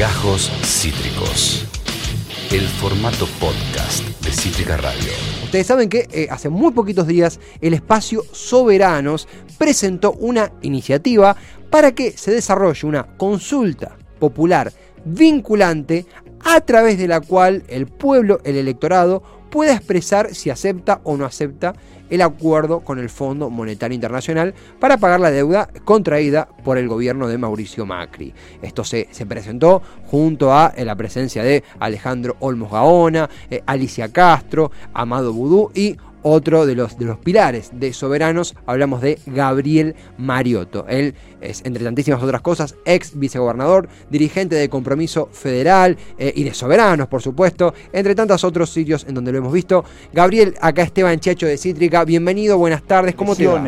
Gajos Cítricos. El formato podcast de Cítrica Radio. Ustedes saben que eh, hace muy poquitos días el espacio Soberanos presentó una iniciativa para que se desarrolle una consulta popular vinculante a través de la cual el pueblo, el electorado, pueda expresar si acepta o no acepta el acuerdo con el Fondo Monetario Internacional para pagar la deuda contraída por el gobierno de Mauricio Macri. Esto se, se presentó junto a la presencia de Alejandro Olmos Gaona, eh, Alicia Castro, Amado Vudú y otro de los, de los pilares de Soberanos, hablamos de Gabriel Mariotto. Él es, entre tantísimas otras cosas, ex vicegobernador, dirigente de Compromiso Federal eh, y de Soberanos, por supuesto, entre tantos otros sitios en donde lo hemos visto. Gabriel, acá Esteban Chacho de Cítrica, bienvenido, buenas tardes, ¿cómo te va?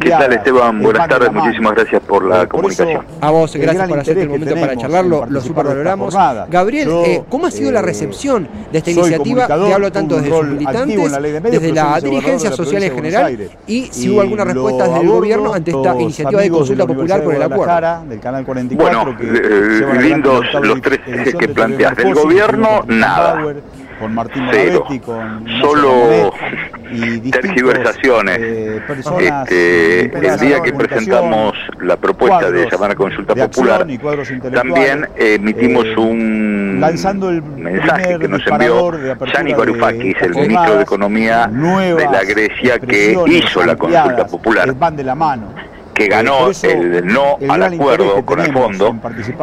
¿Qué tal Esteban? Buenas tardes, muchísimas gracias por la comunicación. A vos, gracias por hacerte el momento para charlarlo, lo supervaloramos. Gabriel, eh, ¿cómo ha sido la eh, recepción de esta iniciativa? Te hablo tanto desde sus militantes, desde la dirigencia social en general, y si hubo alguna respuesta desde el gobierno ante esta iniciativa de consulta popular por el acuerdo. Del canal 44, bueno, eh, lindos los tres ejes que planteas. Del gobierno, nada. Con Martín Cero. con solo tergiversaciones. Eh, este, el día que presentamos la propuesta de llamar a consulta popular, también emitimos eh, un mensaje que nos envió Gianni Varoufakis, el ministro de Economía de la Grecia, que hizo la consulta popular. Van de la mano que ganó el no al acuerdo con el fondo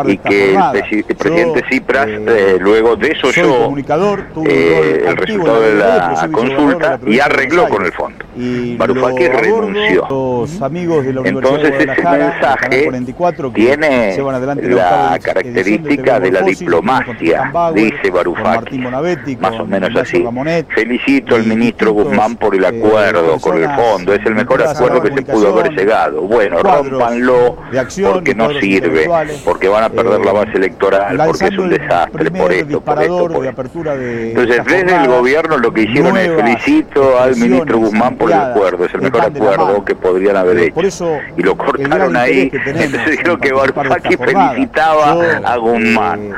y que el, presidente Cipras, eh, eh, luego de eso yo eh, el resultado de la consulta y arregló con el fondo. Varoufakis renunció. Entonces ese mensaje tiene la característica de la diplomacia, dice Varoufakis, más o menos así. Felicito al ministro Guzmán por el acuerdo con el fondo, es el mejor acuerdo que se pudo haber llegado. Bueno, rompanlo porque no sirve, porque van a perder la base electoral, porque es un desastre, por esto, por esto, por Entonces, desde el gobierno lo que hicieron es felicito al ministro Guzmán por el acuerdo, es el mejor acuerdo que podrían haber hecho. Y lo cortaron ahí, entonces dijeron que Barfaki felicitaba a Guzmán. Eh,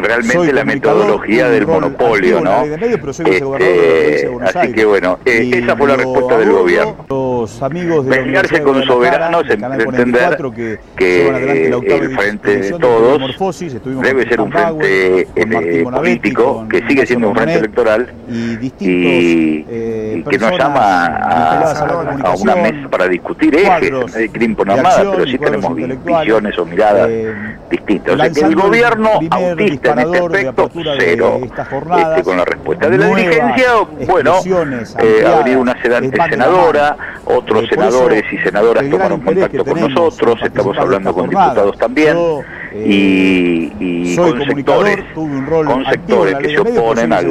realmente la metodología del monopolio, ¿no? Este, así que bueno, eh, esa fue la respuesta del gobierno. Los amigos de con soberanos entender que, el frente de todos debe ser un frente eh, político que sigue siendo un frente electoral y, eh, que nos llama a, una mesa para discutir ejes, no hay crimen por armada, pero sí tenemos visiones o miradas eh, distintas. O sea que el gobierno autista en este aspecto, cero. Este, con la respuesta de la dirigencia, bueno, eh, ha venido una senadora, otros senadores y senadoras tomaron contacto con nosotros, estamos hablando con diputados también y, y con sectores, con sectores que se oponen al,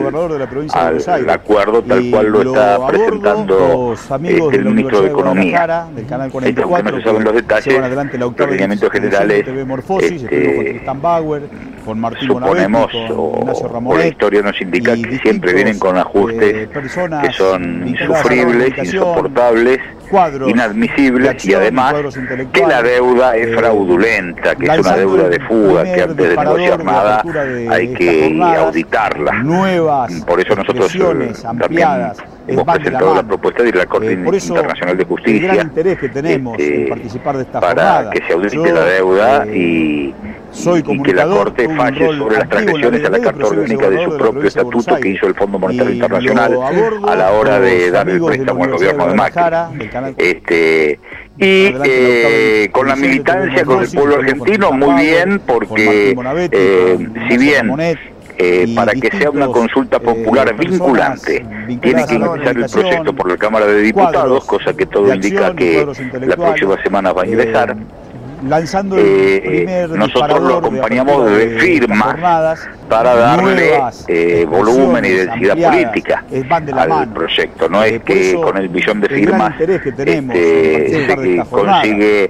al acuerdo tal cual lo está presentando este, el ministro de Economía. Este, aunque no se saben los detalles, los lineamientos generales este, suponemos o, la historia nos indica que siempre vienen con ajustes eh, que son insufribles, insoportables inadmisibles y además que la deuda es eh, fraudulenta, que es una deuda de fuga, que antes de negociar nada hay que auditarla. Por eso nosotros eh, también hemos presentado la, propuesta de la Corte eh, Internacional de Justicia que tenemos este, para que se audite la deuda y soy y que la Corte falle sobre las transgresiones a la Carta Orgánica de su propio estatuto que hizo el Fondo Monetario Internacional a la hora de dar el préstamo al gobierno de Macri. Este, y eh, con la militancia, con el pueblo argentino, muy bien, porque eh, si bien eh, para que sea una consulta popular vinculante, tiene que iniciar el proceso por la Cámara de Diputados, cosa que todo indica que la próxima semana va a ingresar. lanzando el eh, primer nosotros lo acompañamos de, firmas para darle eh, volumen y densidad política al proyecto. No es que con el billón de firmas este, se consigue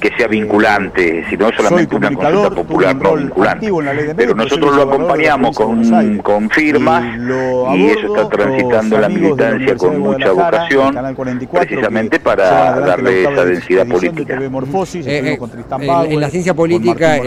que sea vinculante, sino solamente una consulta popular no vinculante. Pero nosotros lo acompañamos con, con firmas y eso está transitando la militancia con mucha vocación, precisamente para darle esa densidad política. en, la ciencia política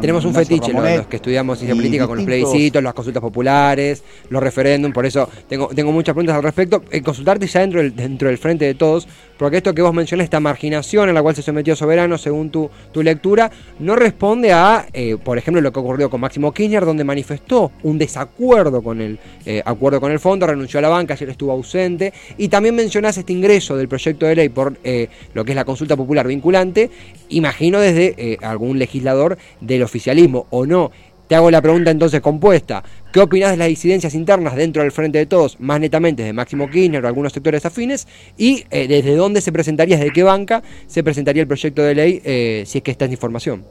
tenemos un fetiche los, que estudiamos ciencia política con los plebiscitos, las consultas populares, los referéndums, por eso tengo, tengo muchas preguntas al respecto. consultarte ya dentro del, dentro del frente de todos, porque esto que vos mencionás, esta marginación en la cual se sometió Soberano, según tu, tu lectura, no responde a, eh, por ejemplo, lo que ocurrió con Máximo Kirchner, donde manifestó un desacuerdo con el eh, acuerdo con el fondo, renunció a la banca, ayer estuvo ausente, y también mencionás este ingreso del proyecto de ley por eh, lo que es la consulta popular vinculante, imagino desde algún legislador del oficialismo o no. Te hago la pregunta entonces compuesta. ¿Qué opinas de las disidencias internas dentro del Frente de Todos, más netamente de Máximo Kirchner o algunos sectores afines? ¿Y eh, desde dónde se presentaría, desde qué banca se presentaría el proyecto de ley, eh, si es que está en información?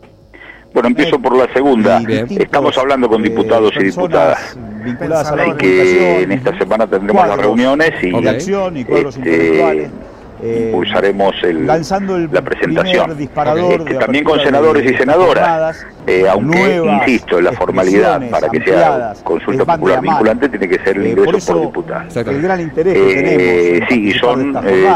Bueno, empiezo por la segunda. Estamos hablando con diputados y diputadas. Así que en esta semana tendremos las reuniones y, este, eh, impulsaremos el, la presentación. Este, también con senadores y senadoras, eh, aunque, insisto, la formalidad para que sea consulta popular vinculante tiene que ser el ingreso por diputados. El gran interés que eh, tenemos sí, y son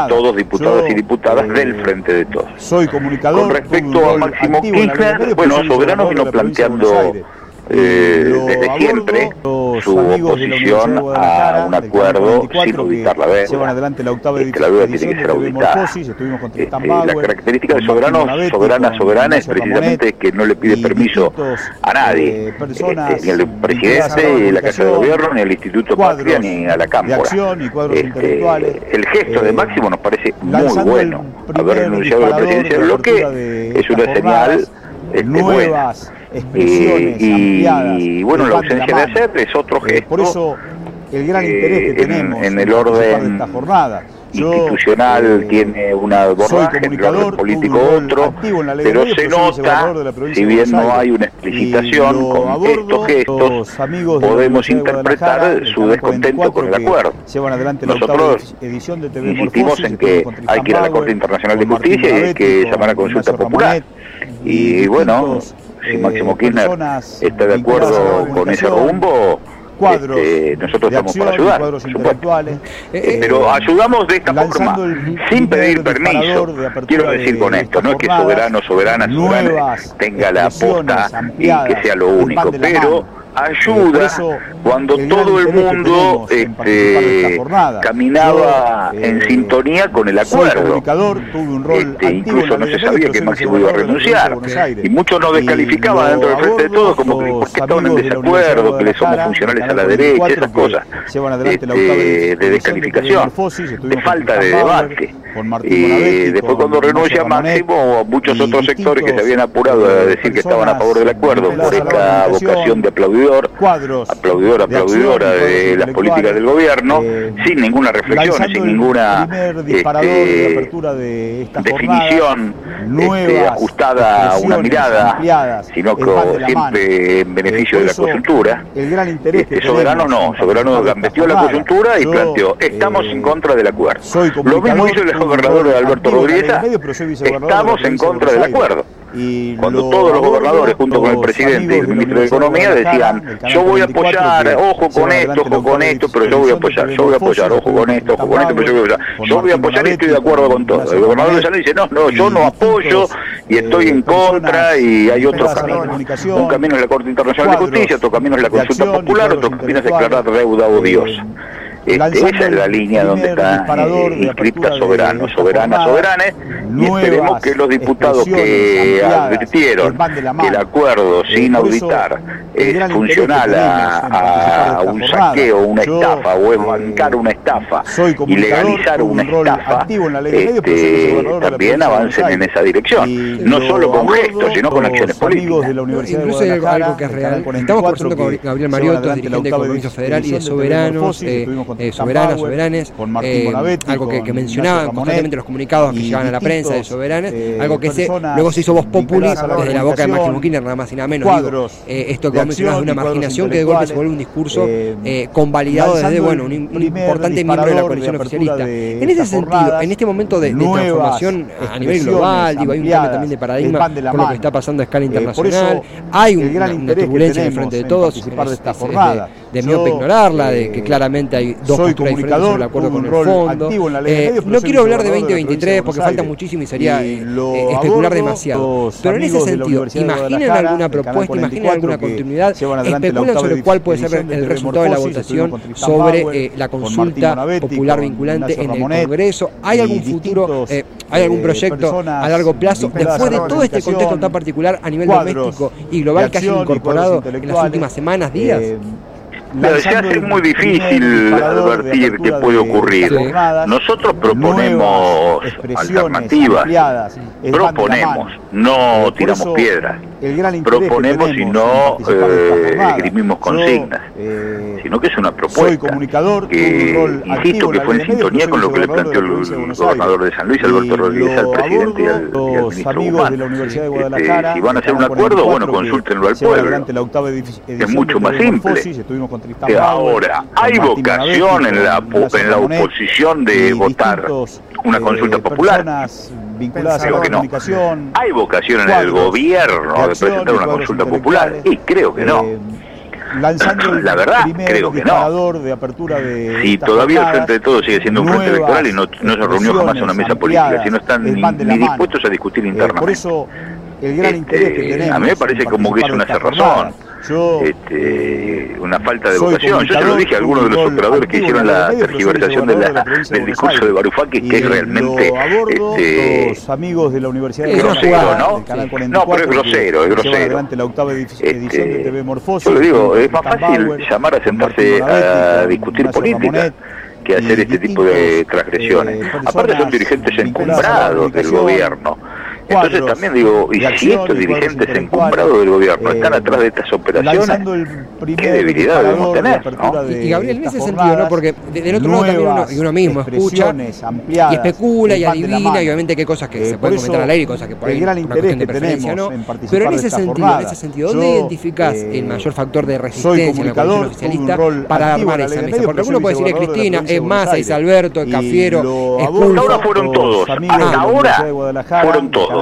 todos diputados y diputadas del Frente de Todos. Soy comunicador. Con respecto a Máximo Kirchner, bueno, Soberano vino planteando eh, desde siempre su oposición a un acuerdo sin auditar la vez. adelante la octava este, la deuda tiene que ser auditada. Este, la característica de soberano, soberana, soberana es precisamente que no le pide permiso a nadie, eh, este, ni al presidente, ni a la Casa de Gobierno, ni al Instituto Patria, ni a la Cámara. Este, el gesto de Máximo nos parece muy bueno, haber renunciado a la presidencia del bloque es una señal este, nuevas expresiones y, bueno, la ausencia de hacer es otro eh, gesto. por eso el gran interés que tenemos en, el orden esta jornada. institucional eh, tiene una abordaje, en el orden político otro, pero se nota, si bien no hay una explicitación con estos gestos, podemos interpretar su descontento con el acuerdo. Nosotros insistimos en que hay que ir a la Corte Internacional de Justicia y hay que llamar a consulta popular. Y bueno, si Máximo Kirchner está de acuerdo con ese rumbo, este, nosotros estamos para ayudar, eh, eh, pero ayudamos de esta forma, sin pedir permiso. Quiero decir con esto, no es que soberano, soberana, soberana tenga la posta y que sea lo único, pero ayuda cuando todo el mundo este, caminaba eh, en sintonía con el acuerdo. Este, incluso no se sabía que Máximo iba a renunciar. Y muchos nos descalificaban dentro del frente de todo como que porque estaban en desacuerdo, que le somos funcionales a la derecha, esas cosas este, de descalificación, de falta de debate. Y después cuando renuncia Máximo, muchos otros sectores que se habían apurado a decir que estaban a favor del acuerdo por esta vocación de aplaudidor, aplaudidor, aplaudidora de, las políticas del gobierno, eh, sin ninguna reflexión, sin ninguna este, definición este, ajustada a una mirada, sino que siempre en beneficio de la coyuntura. El gran interés este, soberano no, soberano gambeteó la coyuntura y planteó, estamos en contra del acuerdo. Lo mismo hizo el gobernador Alberto Rodríguez, estamos en contra del acuerdo. Cuando todos los gobernadores, junto con el presidente y el ministro de Economía, decían, yo voy a apoyar, ojo con esto, ojo con esto, pero yo voy a apoyar, yo voy a apoyar, ojo con esto, ojo con esto, pero yo voy a apoyar. Yo voy a apoyar y estoy de acuerdo con todo. El gobernador de Salud dice, no, no, yo no apoyo y estoy en contra y hay otro camino. Un camino es la Corte Internacional de Justicia, otro camino es la consulta popular, otro camino es declarar deuda odiosa. Este, esa es la línea donde está eh, inscrita soberano, soberana, soberana, y esperemos que los diputados que advirtieron que el acuerdo sin auditar es funcional a, un saqueo, una estafa, o es bancar una estafa y legalizar una estafa, este, también avancen en esa dirección, no solo con gestos, sino con acciones políticas. Incluso hay algo, que es real. Estamos conversando con Gabriel Mariotto, dirigente del Compromiso Federal y de Soberanos, eh, soberanas, soberanes, eh, algo que, que mencionaban constantemente los comunicados que llegaban a la prensa de soberanes, eh, algo que se, luego se hizo voz populi desde la boca de Máximo Kirchner, nada más y nada menos. Digo, eh, esto que mencionabas de una marginación que de golpe se vuelve un discurso convalidado desde bueno, un, importante miembro de la coalición oficialista. En ese sentido, en este momento de, transformación a nivel global, digo, hay un cambio también de paradigma con lo que está pasando a escala internacional, hay una, turbulencia en el frente de todos, de esta jornada de miope ignorarla, de que claramente hay diferentes sobre el acuerdo con el fondo. Eh, no quiero hablar de 2023 porque falta muchísimo y sería eh, especular demasiado. Pero en ese sentido, imaginen alguna propuesta, imaginen alguna continuidad, especulan sobre cuál puede ser el resultado de la votación sobre la consulta popular vinculante en el Congreso. ¿Hay algún futuro, hay algún proyecto a largo plazo después de todo este contexto tan particular a nivel doméstico y global que haya incorporado en las últimas semanas, días? Se hace muy difícil advertir qué puede ocurrir. Nosotros proponemos alternativas, proponemos, no tiramos piedras proponemos y no eh, esgrimimos consignas, eh, sino que es una propuesta comunicador, que, insisto, que fue en sintonía con lo que le planteó el gobernador de San Luis, Alberto Rodríguez, al presidente y al, ministro Guzmán. Este, si van a hacer un acuerdo, bueno, consúltenlo al pueblo. Es mucho más simple. Ahora, hay vocación en la, en la oposición de votar una consulta popular vinculadas a la comunicación. Hay vocación en el gobierno de presentar una consulta popular y creo que no. Eh, la verdad, creo que no. de apertura de si todavía el Frente de Todos sigue siendo un frente electoral y no, no se reunió jamás en una mesa política, si no están ni, dispuestos a discutir eh, internamente. por eso el gran interés que tenemos este, A mí me parece como que es una cerrazón este, una falta de educación. Yo se lo dije a algunos de los operadores que hicieron la tergiversación de la, del discurso de Barufaki, que es realmente este, los amigos de la Universidad de grosero, ¿no? no, pero es grosero, es grosero. la octava edición de TV Morfosis. Yo le digo, es más fácil llamar a sentarse a discutir política que hacer este tipo de transgresiones. Aparte son dirigentes encumbrados del gobierno entonces también digo, y si estos dirigentes encumbrados del gobierno están atrás de estas operaciones, qué debilidad debemos tener. Y, Gabriel, en ese sentido, ¿no? porque del otro lado también uno, y uno mismo escucha y especula y adivina, y obviamente qué cosas que se pueden comentar al aire y cosas que por ahí gran interés de preferencia no. Pero en ese sentido, en ese sentido, ¿dónde identificás el mayor factor de resistencia en la coalición oficialista para armar esa mesa? Porque alguno puede decir es Cristina, es Massa, es Alberto, es Cafiero, es Ahora fueron todos, hasta ahora fueron todos.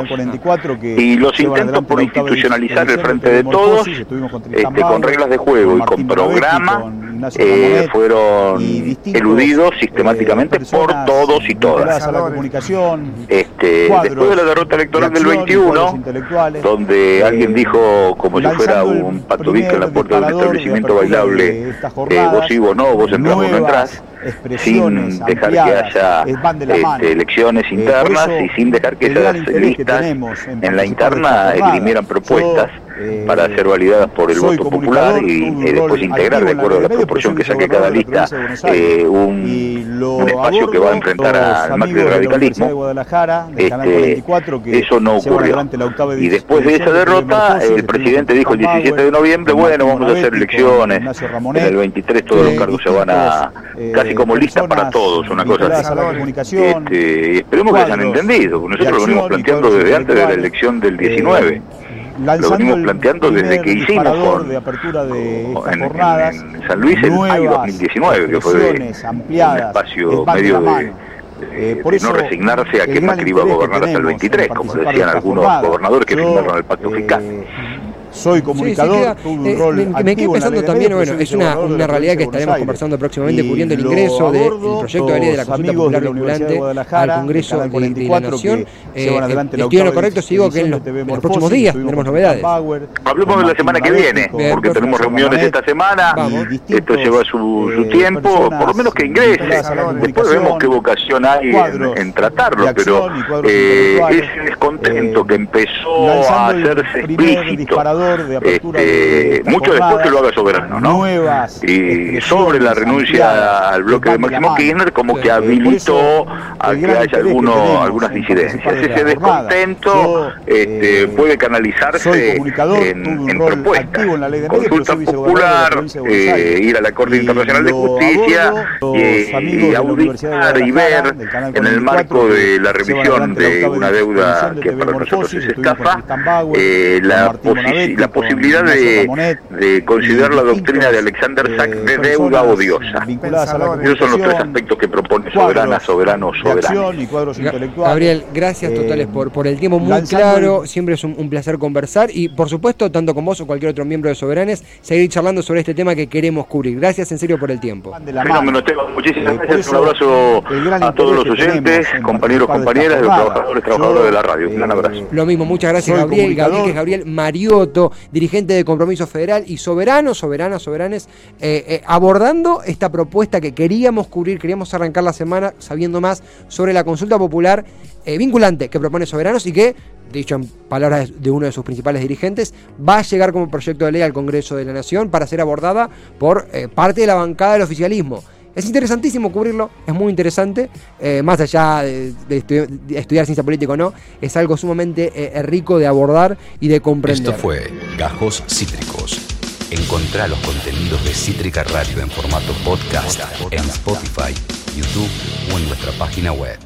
Y los intentos por institucionalizar el frente de todos, este, con reglas de juego y con programa, eh, fueron eludidos sistemáticamente por todos y todas. Este, después de la derrota electoral del 21, donde alguien dijo como si fuera un patudito en la puerta de un establecimiento bailable, eh, vos sí, vos no, vos entras, vos no entrás, sin dejar que haya este, elecciones eh, internas y sin dejar que esas listas en, la interna esgrimieran propuestas. eh, para ser validadas por el voto popular y, después integrar de acuerdo a la proporción que saque cada lista eh, un, un, espacio que va a enfrentar al macro radicalismo. Este, eso no ocurrió. Y después de esa derrota, el presidente dijo el 17 de noviembre, bueno, vamos a hacer elecciones. En el 23 todos los cargos se van a casi como lista para todos, una cosa así. Este, esperemos que se hayan entendido, nosotros lo venimos planteando desde antes de la elección del 19 lo venimos planteando desde que hicimos con, de apertura de en, en, San Luis en mayo 2019, que fue un espacio medio de, eh, por no resignarse a que Macri iba a gobernar hasta el 23, como decían algunos gobernadores que firmaron el pacto fiscal. Eh, soy comunicador, un eh, rol me, me quedé pensando también, bueno, es una, una realidad que estaremos conversando próximamente, cubriendo el ingreso del proyecto de ley de la consulta popular vinculante al Congreso de, de, la Nación. Eh, estoy en lo correcto si digo que en los, en los próximos días tendremos novedades. Hablemos de la semana que viene, porque tenemos reuniones esta semana, esto lleva su, su eh, tiempo, por lo menos que ingrese. Después vemos qué vocación hay en, tratarlo, pero ese descontento que empezó a hacerse explícito este, mucho después que lo haga Soberano, ¿no? y sobre la renuncia al bloque de Máximo Kirchner como que habilitó a que haya alguno, algunas disidencias. Ese descontento este, puede canalizarse en, en propuestas. Consulta popular, eh, ir a la Corte Internacional de Justicia y, auditar y ver en el marco de la revisión de una deuda que para nosotros es estafa, eh, la posición la posibilidad de, considerar la doctrina de Alexander Sack de deuda odiosa. Esos son los tres aspectos que propone Soberana, Soberano, Soberano. Gabriel, gracias totales por, por el tiempo muy claro. Siempre es un, placer conversar y, por supuesto, tanto con vos o cualquier otro miembro de Soberanes, seguir charlando sobre este tema que queremos cubrir. Gracias en serio por el tiempo. muchísimas gracias. Un abrazo a todos los oyentes, compañeros, compañeras, los trabajadores, trabajadoras de la radio. Un gran abrazo. Lo mismo, muchas gracias, Gabriel. Gabriel, que es Gabriel Mariotto, dirigente de Compromiso Federal y Soberano, Soberanas, Soberanes, eh, eh, abordando esta propuesta que queríamos cubrir, queríamos arrancar la semana sabiendo más sobre la consulta popular eh, vinculante que propone Soberanos y que, dicho en palabras de uno de sus principales dirigentes, va a llegar como proyecto de ley al Congreso de la Nación para ser abordada por parte de la bancada del oficialismo. Es interesantísimo cubrirlo, es muy interesante, eh, más allá de, estudiar ciencia política o no, es algo sumamente rico de abordar y de comprender. Esto fue Gajos Cítricos. Encontrá los contenidos de Cítrica Radio en formato podcast en Spotify, YouTube o en nuestra página web.